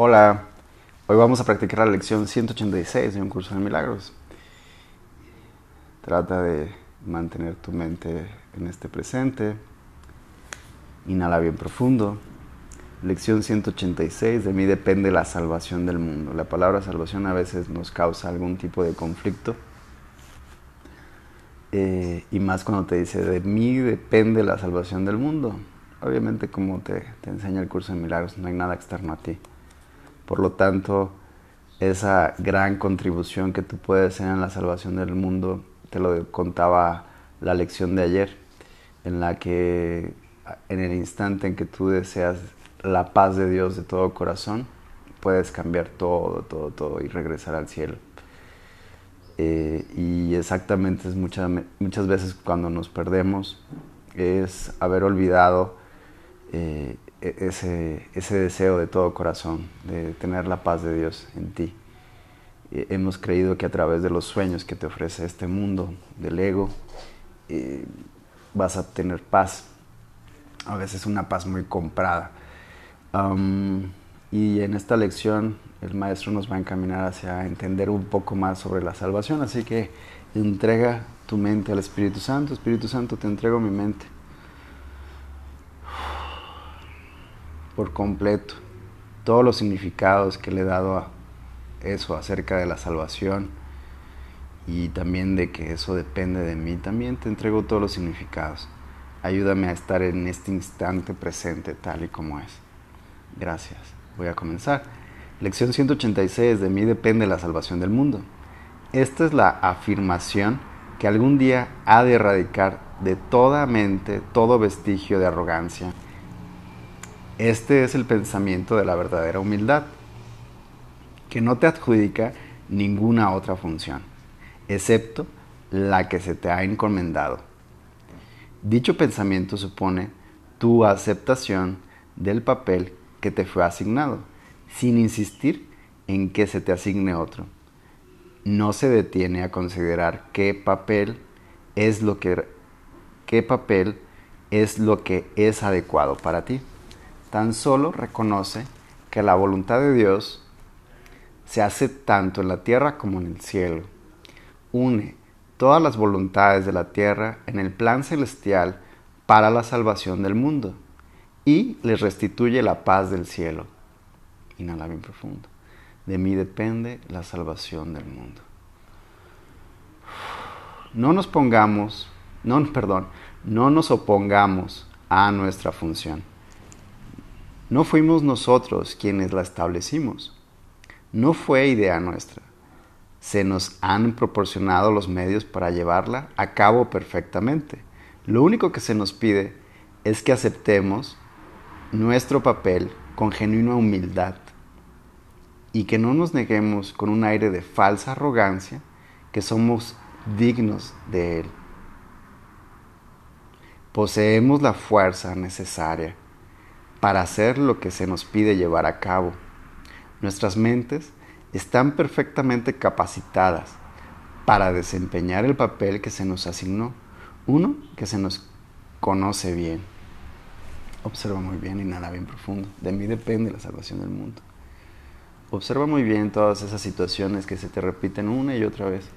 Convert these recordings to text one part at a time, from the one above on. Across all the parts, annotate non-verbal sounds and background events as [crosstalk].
Hola, hoy vamos a practicar la lección 186 de un curso de milagros. Trata de mantener tu mente en este presente. Inhala bien profundo. Lección 186, de mí depende la salvación del mundo. La palabra salvación a veces nos causa algún tipo de conflicto. Eh, y más cuando te dice, de mí depende la salvación del mundo. Obviamente como te, te enseña el curso de milagros, no hay nada externo a ti. Por lo tanto, esa gran contribución que tú puedes hacer en la salvación del mundo, te lo contaba la lección de ayer, en la que en el instante en que tú deseas la paz de Dios de todo corazón, puedes cambiar todo, todo, todo y regresar al cielo. Eh, y exactamente es muchas, muchas veces cuando nos perdemos, es haber olvidado eh, ese, ese deseo de todo corazón, de tener la paz de Dios en ti. Eh, hemos creído que a través de los sueños que te ofrece este mundo del ego, eh, vas a tener paz. A veces una paz muy comprada. y en esta lección el maestro nos va a encaminar hacia entender un poco más sobre la salvación. Así que entrega tu mente al Espíritu Santo. Espíritu Santo, te entrego mi mente por completo todos los significados que le he dado a eso acerca de la salvación y también de que eso depende de mí. También te entrego todos los significados. Ayúdame a estar en este instante presente tal y como es. Gracias. Voy a comenzar. Lección 186. De mí depende la salvación del mundo. Esta es la afirmación que algún día ha de erradicar de toda mente todo vestigio de arrogancia este es el pensamiento de la verdadera humildad, que no te adjudica ninguna otra función, excepto la que se te ha encomendado. Dicho pensamiento supone tu aceptación del papel que te fue asignado, sin insistir en que se te asigne otro. No se detiene a considerar qué papel es lo que, qué papel es, lo que es adecuado para ti tan solo reconoce que la voluntad de Dios se hace tanto en la tierra como en el cielo. Une todas las voluntades de la tierra en el plan celestial para la salvación del mundo y les restituye la paz del cielo. Inhala bien profundo. De mí depende la salvación del mundo. No nos pongamos, no, perdón, no nos opongamos a nuestra función. No fuimos nosotros quienes la establecimos. No fue idea nuestra. Se nos han proporcionado los medios para llevarla a cabo perfectamente. Lo único que se nos pide es que aceptemos nuestro papel con genuina humildad y que no nos neguemos con un aire de falsa arrogancia que somos dignos de Él. Poseemos la fuerza necesaria para hacer lo que se nos pide llevar a cabo. Nuestras mentes están perfectamente capacitadas para desempeñar el papel que se nos asignó, uno que se nos conoce bien. Observa muy bien y nada bien profundo. De mí depende la salvación del mundo. Observa muy bien todas esas situaciones que se te repiten una y otra vez.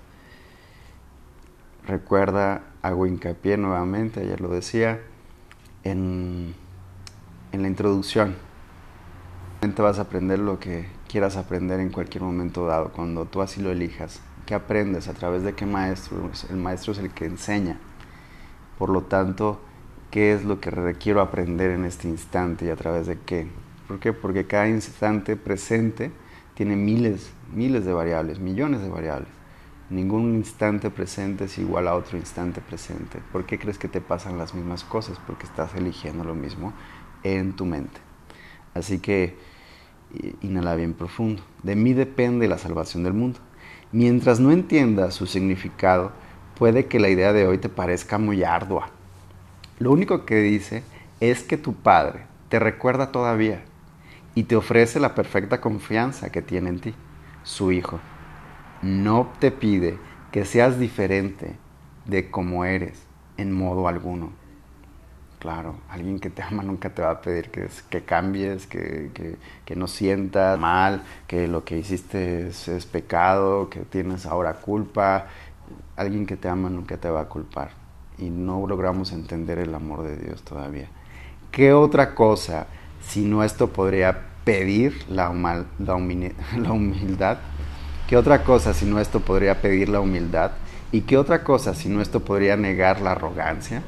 Recuerda, hago hincapié nuevamente, ayer lo decía, en en la introducción. Te vas a aprender lo que quieras aprender en cualquier momento dado, cuando tú así lo elijas. ¿Qué aprendes? ¿A través de qué maestro? El maestro es el que enseña. Por lo tanto, ¿qué es lo que requiero aprender en este instante y a través de qué? ¿Por qué? Porque cada instante presente tiene miles, miles de variables, millones de variables. Ningún instante presente es igual a otro instante presente. ¿Por qué crees que te pasan las mismas cosas? Porque estás eligiendo lo mismo en tu mente. Así que inhala bien profundo. De mí depende la salvación del mundo. Mientras no entiendas su significado, puede que la idea de hoy te parezca muy ardua. Lo único que dice es que tu Padre te recuerda todavía y te ofrece la perfecta confianza que tiene en ti, su Hijo. No te pide que seas diferente de como eres en modo alguno Claro, alguien que te [laughs] ama nunca te va a pedir que, que cambies, que, que, no sientas mal, que lo que hiciste es, es, pecado, que tienes ahora culpa. Alguien que te ama nunca te va a culpar. Y no logramos entender el amor de Dios todavía. ¿Qué otra cosa, si no esto podría pedir la, la, [laughs] la humildad? ¿Qué otra cosa, si no esto podría pedir la humildad? ¿Y qué otra cosa, si no esto podría negar la arrogancia?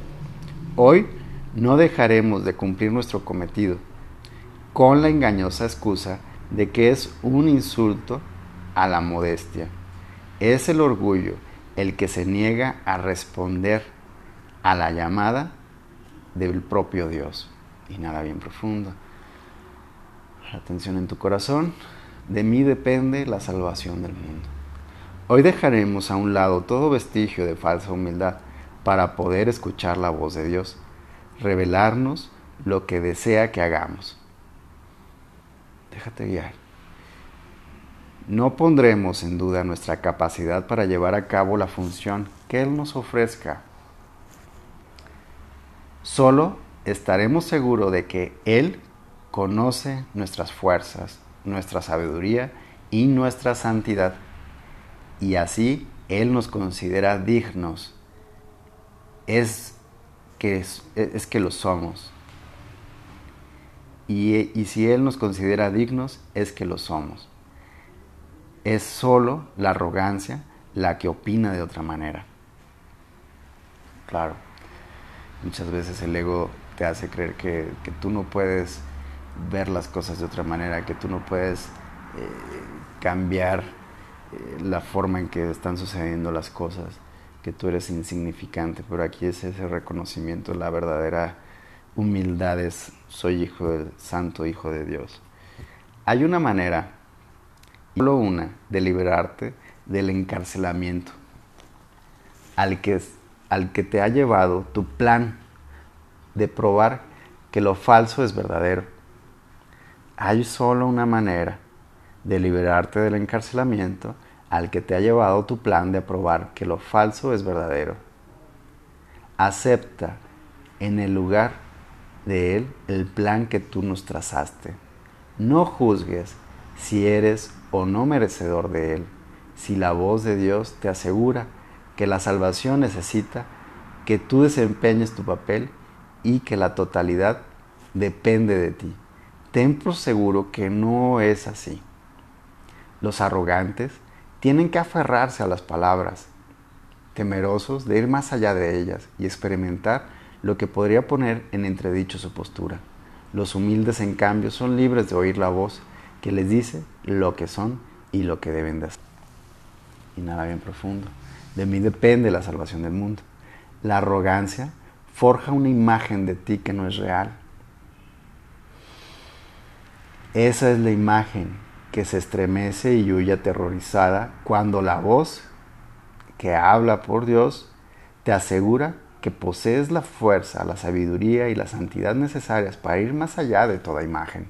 Hoy no dejaremos de cumplir nuestro cometido con la engañosa excusa de que es un insulto a la modestia. Es el orgullo el que se niega a responder a la llamada del propio Dios. Y nada bien profundo. Atención en tu corazón. De mí depende la salvación del mundo. Hoy dejaremos a un lado todo vestigio de falsa humildad para poder escuchar la voz de Dios revelarnos lo que desea que hagamos. Déjate guiar. No pondremos en duda nuestra capacidad para llevar a cabo la función que Él nos ofrezca. Solo estaremos seguros de que Él conoce nuestras fuerzas, nuestra sabiduría y nuestra santidad. Y así Él nos considera dignos. Es es que lo somos. Y, y, si Él nos considera dignos, es que lo somos. Es solo la arrogancia la que opina de otra manera. Claro, muchas veces el ego te hace creer que, que tú no puedes ver las cosas de otra manera, que tú no puedes eh, cambiar eh, la forma en que están sucediendo las cosas que tú eres insignificante, pero aquí es ese reconocimiento, la verdadera humildad es, soy hijo del santo hijo de Dios. Hay una manera, solo una, de liberarte del encarcelamiento al que, al que te ha llevado tu plan de probar que lo falso es verdadero. Hay solo una manera de liberarte del encarcelamiento al que te ha llevado tu plan de probar que lo falso es verdadero. Acepta en el lugar de Él el plan que tú nos trazaste. No juzgues si eres o no merecedor de Él, si la voz de Dios te asegura que la salvación necesita que tú desempeñes tu papel y que la totalidad depende de ti. Ten por seguro que no es así. Los arrogantes tienen que aferrarse a las palabras, temerosos de ir más allá de ellas y experimentar lo que podría poner en entredicho su postura. Los humildes, en cambio, son libres de oír la voz que les dice lo que son y lo que deben de hacer. Y nada bien profundo. De mí depende la salvación del mundo. La arrogancia forja una imagen de ti que no es real. Esa es la imagen que se estremece y huye aterrorizada cuando la voz que habla por Dios te asegura que posees la fuerza, la sabiduría y la santidad necesarias para ir más allá de toda imagen.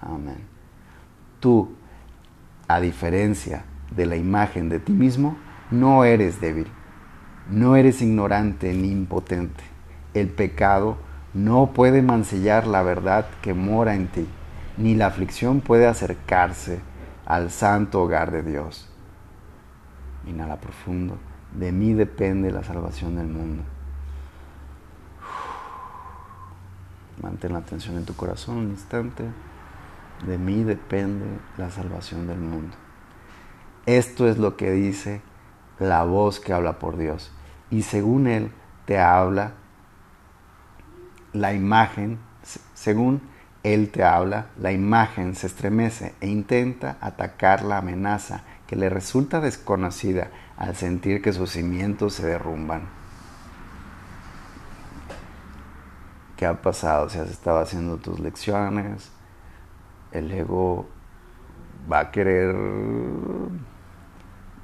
Amén. Tú, a diferencia de la imagen de ti mismo, no eres débil, no eres ignorante ni impotente. El pecado no puede mancillar la verdad que mora en ti ni la aflicción puede acercarse al santo hogar de Dios. Inhala profundo. De mí depende la salvación del mundo. Mantén la atención en tu corazón un instante. De mí depende la salvación del mundo. Esto es lo que dice la voz que habla por Dios. Y según Él te habla la imagen, según él te habla, la imagen se estremece e intenta atacar la amenaza que le resulta desconocida al sentir que sus cimientos se derrumban. ¿Qué ha pasado si has estado haciendo tus lecciones? El ego va a querer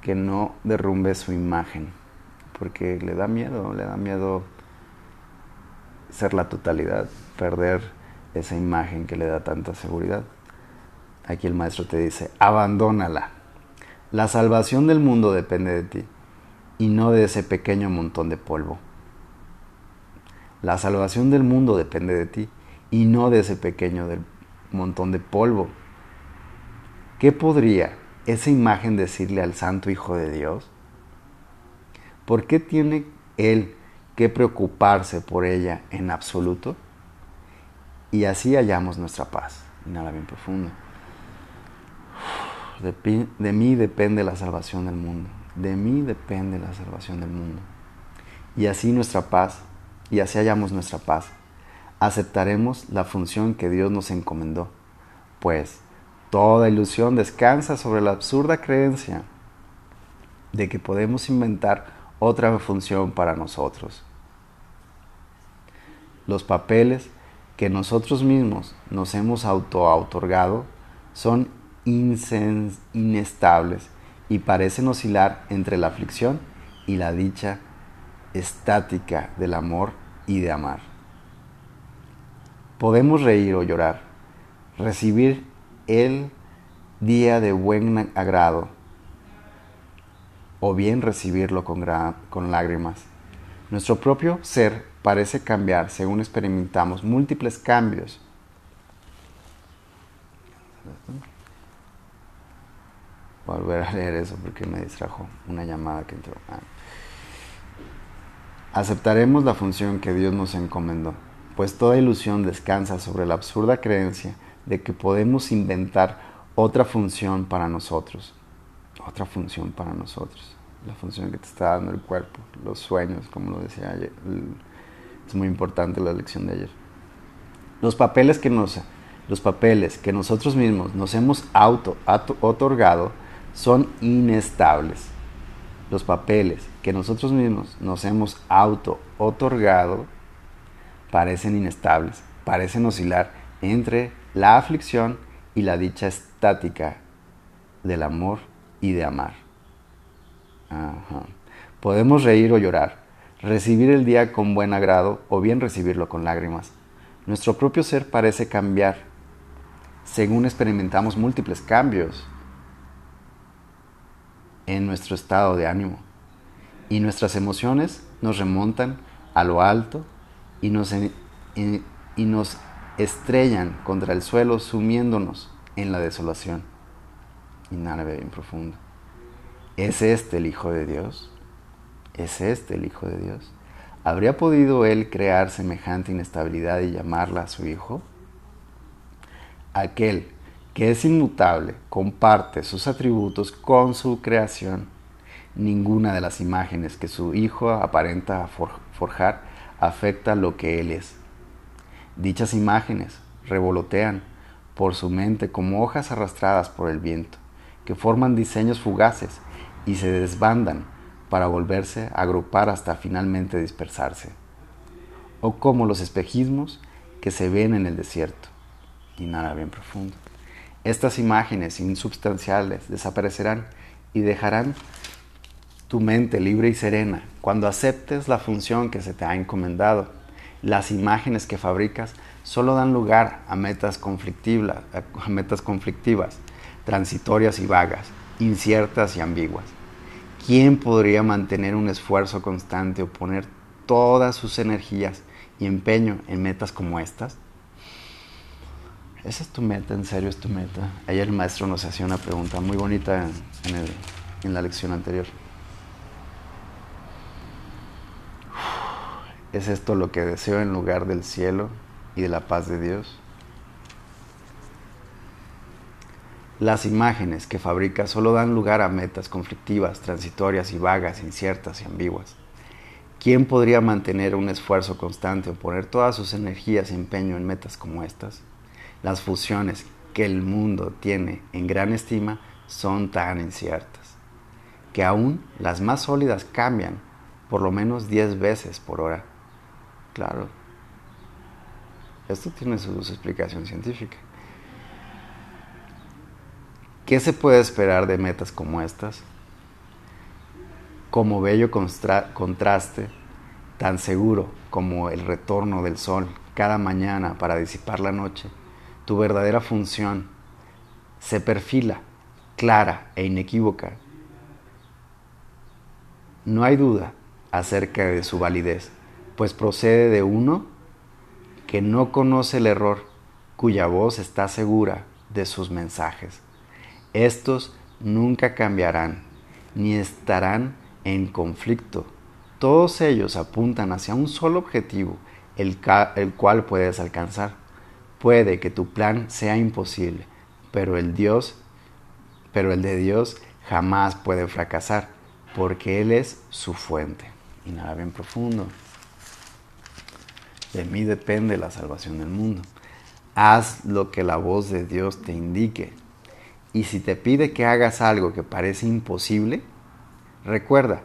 que no derrumbe su imagen, porque le da miedo, le da miedo ser la totalidad, perder esa imagen que le da tanta seguridad. Aquí el maestro te dice, abandónala. La salvación del mundo depende de ti y no de ese pequeño montón de polvo. La salvación del mundo depende de ti y no de ese pequeño del montón de polvo. ¿Qué podría esa imagen decirle al Santo Hijo de Dios? ¿Por qué tiene Él que preocuparse por ella en absoluto? Y así hallamos nuestra paz. Inhala bien profundo. De, de, mí depende la salvación del mundo. De mí depende la salvación del mundo. Y así nuestra paz, y así hallamos nuestra paz. Aceptaremos la función que Dios nos encomendó, pues toda ilusión descansa sobre la absurda creencia de que podemos inventar otra función para nosotros. Los papeles que nosotros mismos nos hemos auto-otorgado son inestables y parecen oscilar entre la aflicción y la dicha estática del amor y de amar. Podemos reír o llorar, recibir el día de buen agrado o bien recibirlo con, con lágrimas. Nuestro propio ser parece cambiar según experimentamos múltiples cambios. Volver a leer eso porque me distrajo una llamada que entró. Ah. Aceptaremos la función que Dios nos encomendó, pues toda ilusión descansa sobre la absurda creencia de que podemos inventar otra función para nosotros. Otra función para nosotros. La función que te está dando el cuerpo, los sueños, como lo decía ayer. Es muy importante la lección de ayer. Los papeles que, nos, los papeles que nosotros mismos nos hemos auto otorgado son inestables. Los papeles que nosotros mismos nos hemos auto otorgado parecen inestables, parecen oscilar entre la aflicción y la dicha estática del amor y de amar. Podemos reír o llorar, recibir el día con buen agrado o bien recibirlo con lágrimas. Nuestro propio ser parece cambiar según experimentamos múltiples cambios en nuestro estado de ánimo. Y nuestras emociones nos remontan a lo alto y nos, y nos estrellan contra el suelo sumiéndonos en la desolación. Inhala bien profundo. ¿Es este el Hijo de Dios? ¿Es este el Hijo de Dios? ¿Habría podido él crear semejante inestabilidad y llamarla a su Hijo? Aquel que es inmutable comparte sus atributos con su creación. Ninguna de las imágenes que su Hijo aparenta forjar afecta lo que Él es. Dichas imágenes revolotean por su mente como hojas arrastradas por el viento, que forman diseños fugaces y se desbandan para volverse a agrupar hasta finalmente dispersarse, o como los espejismos que se ven en el desierto. Inhala bien profundo. Estas imágenes insubstanciales desaparecerán y dejarán tu mente libre y serena cuando aceptes la función que se te ha encomendado. Las imágenes que fabricas solo dan lugar a metas, a metas conflictivas, transitorias y vagas, inciertas y ambiguas. ¿Quién podría mantener un esfuerzo constante o poner todas sus energías y empeño en metas como estas? ¿Esa es tu meta? ¿En serio es tu meta? Ayer el maestro nos hacía una pregunta muy bonita en, en la lección anterior. ¿Es esto lo que deseo en lugar del cielo y de la paz de Dios? Las imágenes que fabrica solo dan lugar a metas conflictivas, transitorias y vagas, inciertas y ambiguas. ¿Quién podría mantener un esfuerzo constante o poner todas sus energías y empeño en metas como estas? Las fusiones que el mundo tiene en gran estima son tan inciertas, que aún las más sólidas cambian por lo menos 10 veces por hora. Claro, esto tiene su, su explicación científica. ¿Qué se puede esperar de metas como estas? Como bello contraste, tan seguro como el retorno del sol cada mañana para disipar la noche, tu verdadera función se perfila clara e inequívoca. No hay duda acerca de su validez, pues procede de uno que no conoce el error, cuya voz está segura de sus mensajes. Estos nunca cambiarán, ni estarán en conflicto. Todos ellos apuntan hacia un solo objetivo, el, cual puedes alcanzar. Puede que tu plan sea imposible, pero el Dios, pero el de Dios jamás puede fracasar, porque Él es su fuente. Inhala bien profundo. De mí depende la salvación del mundo. Haz lo que la voz de Dios te indique. Y si te pide que hagas algo que parece imposible, recuerda,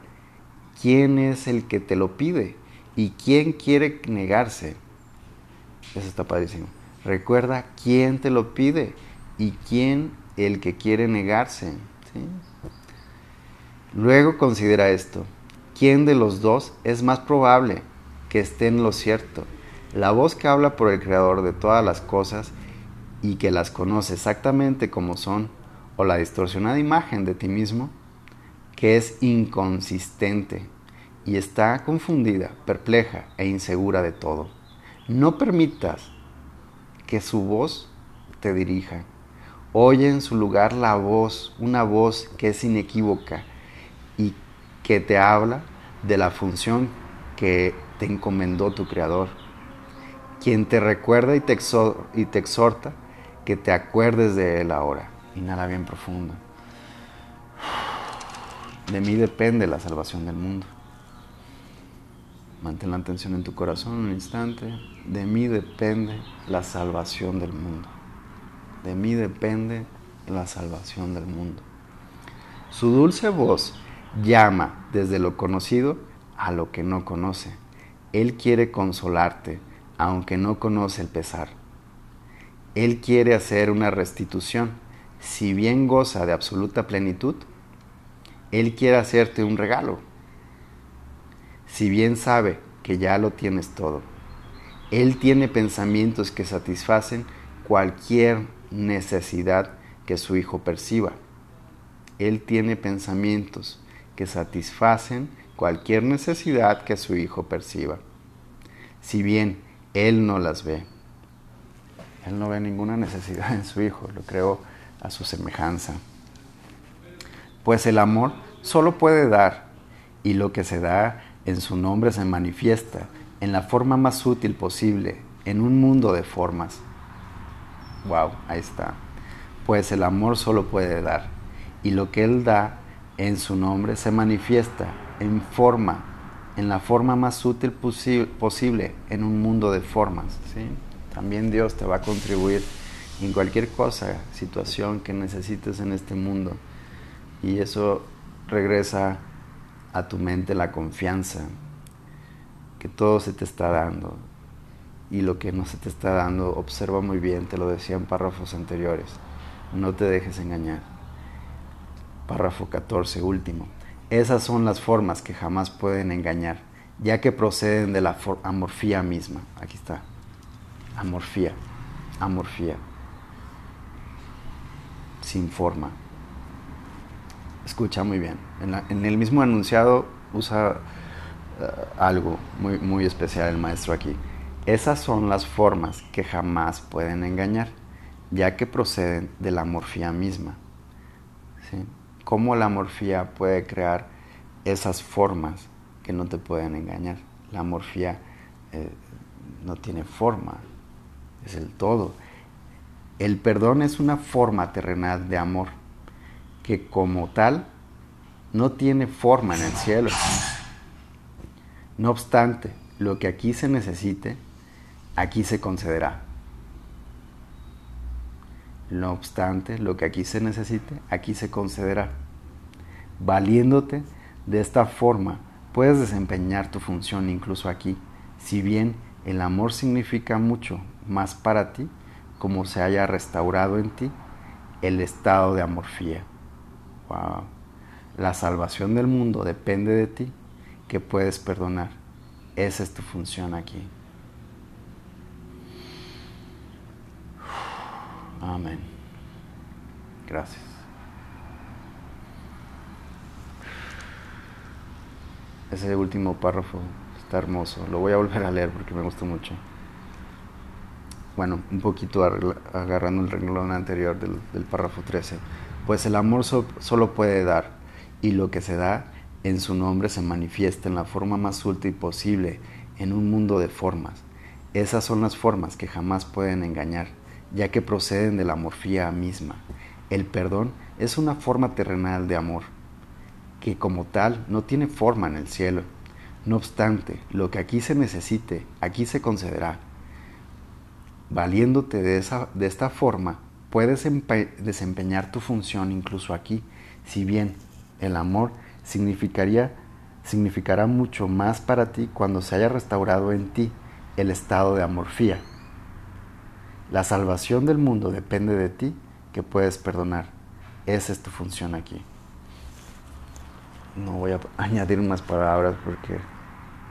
¿quién es el que te lo pide? ¿Y quién quiere negarse? Eso está padrísimo. Recuerda quién te lo pide y quién el que quiere negarse. Luego considera esto. ¿Quién de los dos es más probable que esté en lo cierto? La voz que habla por el Creador de todas las cosas y que las conoce exactamente como son, o la distorsionada imagen de ti mismo, que es inconsistente y está confundida, perpleja e insegura de todo. No permitas que su voz te dirija. Oye en su lugar la voz, una voz que es inequívoca y que te habla de la función que te encomendó tu Creador quien te recuerda y te, exhorta que te acuerdes de Él ahora. Inhala bien profundo. De mí depende la salvación del mundo. Mantén la atención en tu corazón un instante. De mí depende la salvación del mundo. De mí depende la salvación del mundo. Su dulce voz llama desde lo conocido a lo que no conoce. Él quiere consolarte, aunque no conoce el pesar. Él quiere hacer una restitución. Si bien goza de absoluta plenitud, Él quiere hacerte un regalo. Si bien sabe que ya lo tienes todo, Él tiene pensamientos que satisfacen cualquier necesidad que su hijo perciba. Él tiene pensamientos que satisfacen cualquier necesidad que su hijo perciba. Si bien él no las ve. Él no ve ninguna necesidad en su Hijo, lo creó a su semejanza. Pues el amor solo puede dar y lo que se da en su nombre se manifiesta en la forma más útil posible en un mundo de formas. Wow, ahí está. Pues el amor solo puede dar y lo que Él da en su nombre se manifiesta en forma en la forma más útil posible en un mundo de formas. ¿sí? También Dios te va a contribuir en cualquier cosa, situación que necesites en este mundo. Y eso regresa a tu mente la confianza, que todo se te está dando. Y lo que no se te está dando, observa muy bien, te lo decía en párrafos anteriores. No te dejes engañar. Párrafo 14, último. Esas son las formas que jamás pueden engañar, ya que proceden de la amorfía misma. Aquí está. Amorfía. Amorfía. Sin forma. Escucha muy bien. En, el mismo enunciado usa eh, algo muy, muy especial el maestro aquí. Esas son las formas que jamás pueden engañar, ya que proceden de la amorfía misma. Cómo la morfía puede crear esas formas que no te pueden engañar. La morfía eh, no tiene forma, es el todo. El perdón es una forma terrenal de amor que como tal no tiene forma en el cielo. No obstante, lo que aquí se necesite, aquí se concederá. No obstante, lo que aquí se necesite, aquí se concederá. Valiéndote de esta forma, puedes desempeñar tu función incluso aquí, si bien el amor significa mucho más para ti, como se haya restaurado en ti el estado de amorfía. Wow. La salvación del mundo depende de ti, que puedes perdonar. Esa es tu función aquí. Amén. Gracias. Ese último párrafo Está hermoso. Lo voy a volver a leer porque me gustó mucho. Bueno, un poquito agarrando el renglón anterior del, párrafo 13. Pues el amor solo puede dar, y lo que se da en su nombre se manifiesta en la forma más útil posible en un mundo de formas. Esas son las formas que jamás pueden engañar, ya que proceden de la morfía misma. El perdón es una forma terrenal de amor, que como tal no tiene forma en el cielo. No obstante, lo que aquí se necesite, aquí se concederá. Valiéndote de, esa, de esta forma, puedes desempeñar tu función incluso aquí, si bien el amor significaría, significará mucho más para ti cuando se haya restaurado en ti el estado de amorfía. La salvación del mundo depende de ti que puedes perdonar. Esa es tu función aquí. No voy a [laughs] añadir más palabras porque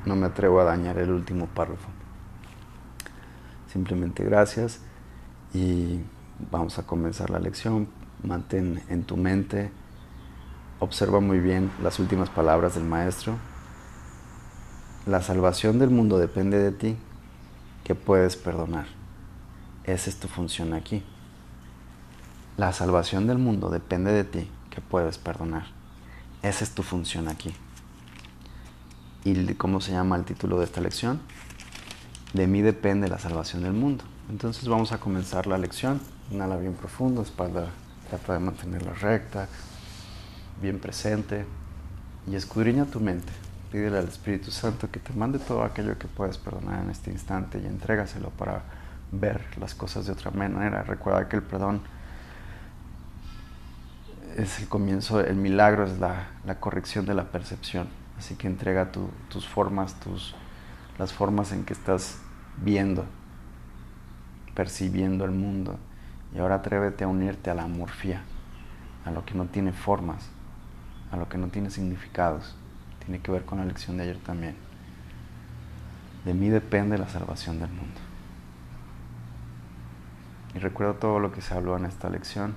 no me atrevo a dañar el último párrafo. Simplemente gracias y vamos a comenzar la lección. Mantén en tu mente, observa muy bien las últimas palabras del maestro. La salvación del mundo depende de ti, que puedes perdonar. Esa es tu función aquí. La salvación del mundo depende de ti, que puedes perdonar. Esa es tu función aquí. ¿Y cómo se llama el título de esta lección? De mí depende la salvación del mundo. Entonces vamos a comenzar la lección. Inhala bien profundo, espalda trata de mantenerla recta, bien presente y escudriña tu mente. Pídele al Espíritu Santo que te mande todo aquello que puedes perdonar en este instante y entrégaselo para ver las cosas de otra manera. Recuerda que el perdón es el comienzo, el milagro es la, corrección de la percepción. Así que entrega tus formas, tus, las formas en que estás viendo, percibiendo el mundo. Y ahora atrévete a unirte a la morfía, a lo que no tiene formas, a lo que no tiene significados. Tiene que ver con la lección de ayer también. De mí depende la salvación del mundo. Y recuerdo todo lo que se habló en esta lección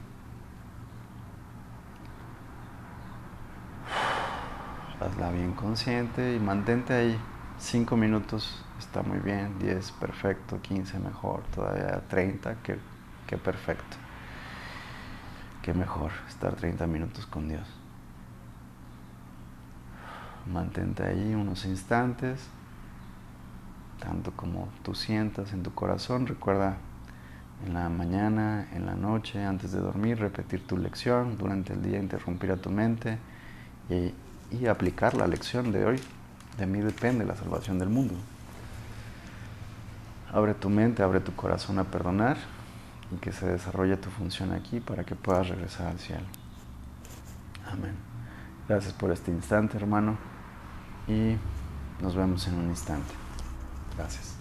hazla bien consciente y mantente ahí. 5 minutos está muy bien, 10 perfecto, 15 mejor, todavía 30, que, que perfecto. Qué mejor estar 30 minutos con Dios. Mantente ahí unos instantes, tanto como tú sientas en tu corazón. Recuerda en la mañana, en la noche, antes de dormir, repetir tu lección, durante el día interrumpir a tu mente y aplicar la lección de hoy. De mí depende la salvación del mundo. Abre tu mente, abre tu corazón a perdonar y que se desarrolle tu función aquí para que puedas regresar al cielo. Amén. Gracias por este instante, hermano, y nos vemos en un instante. Gracias.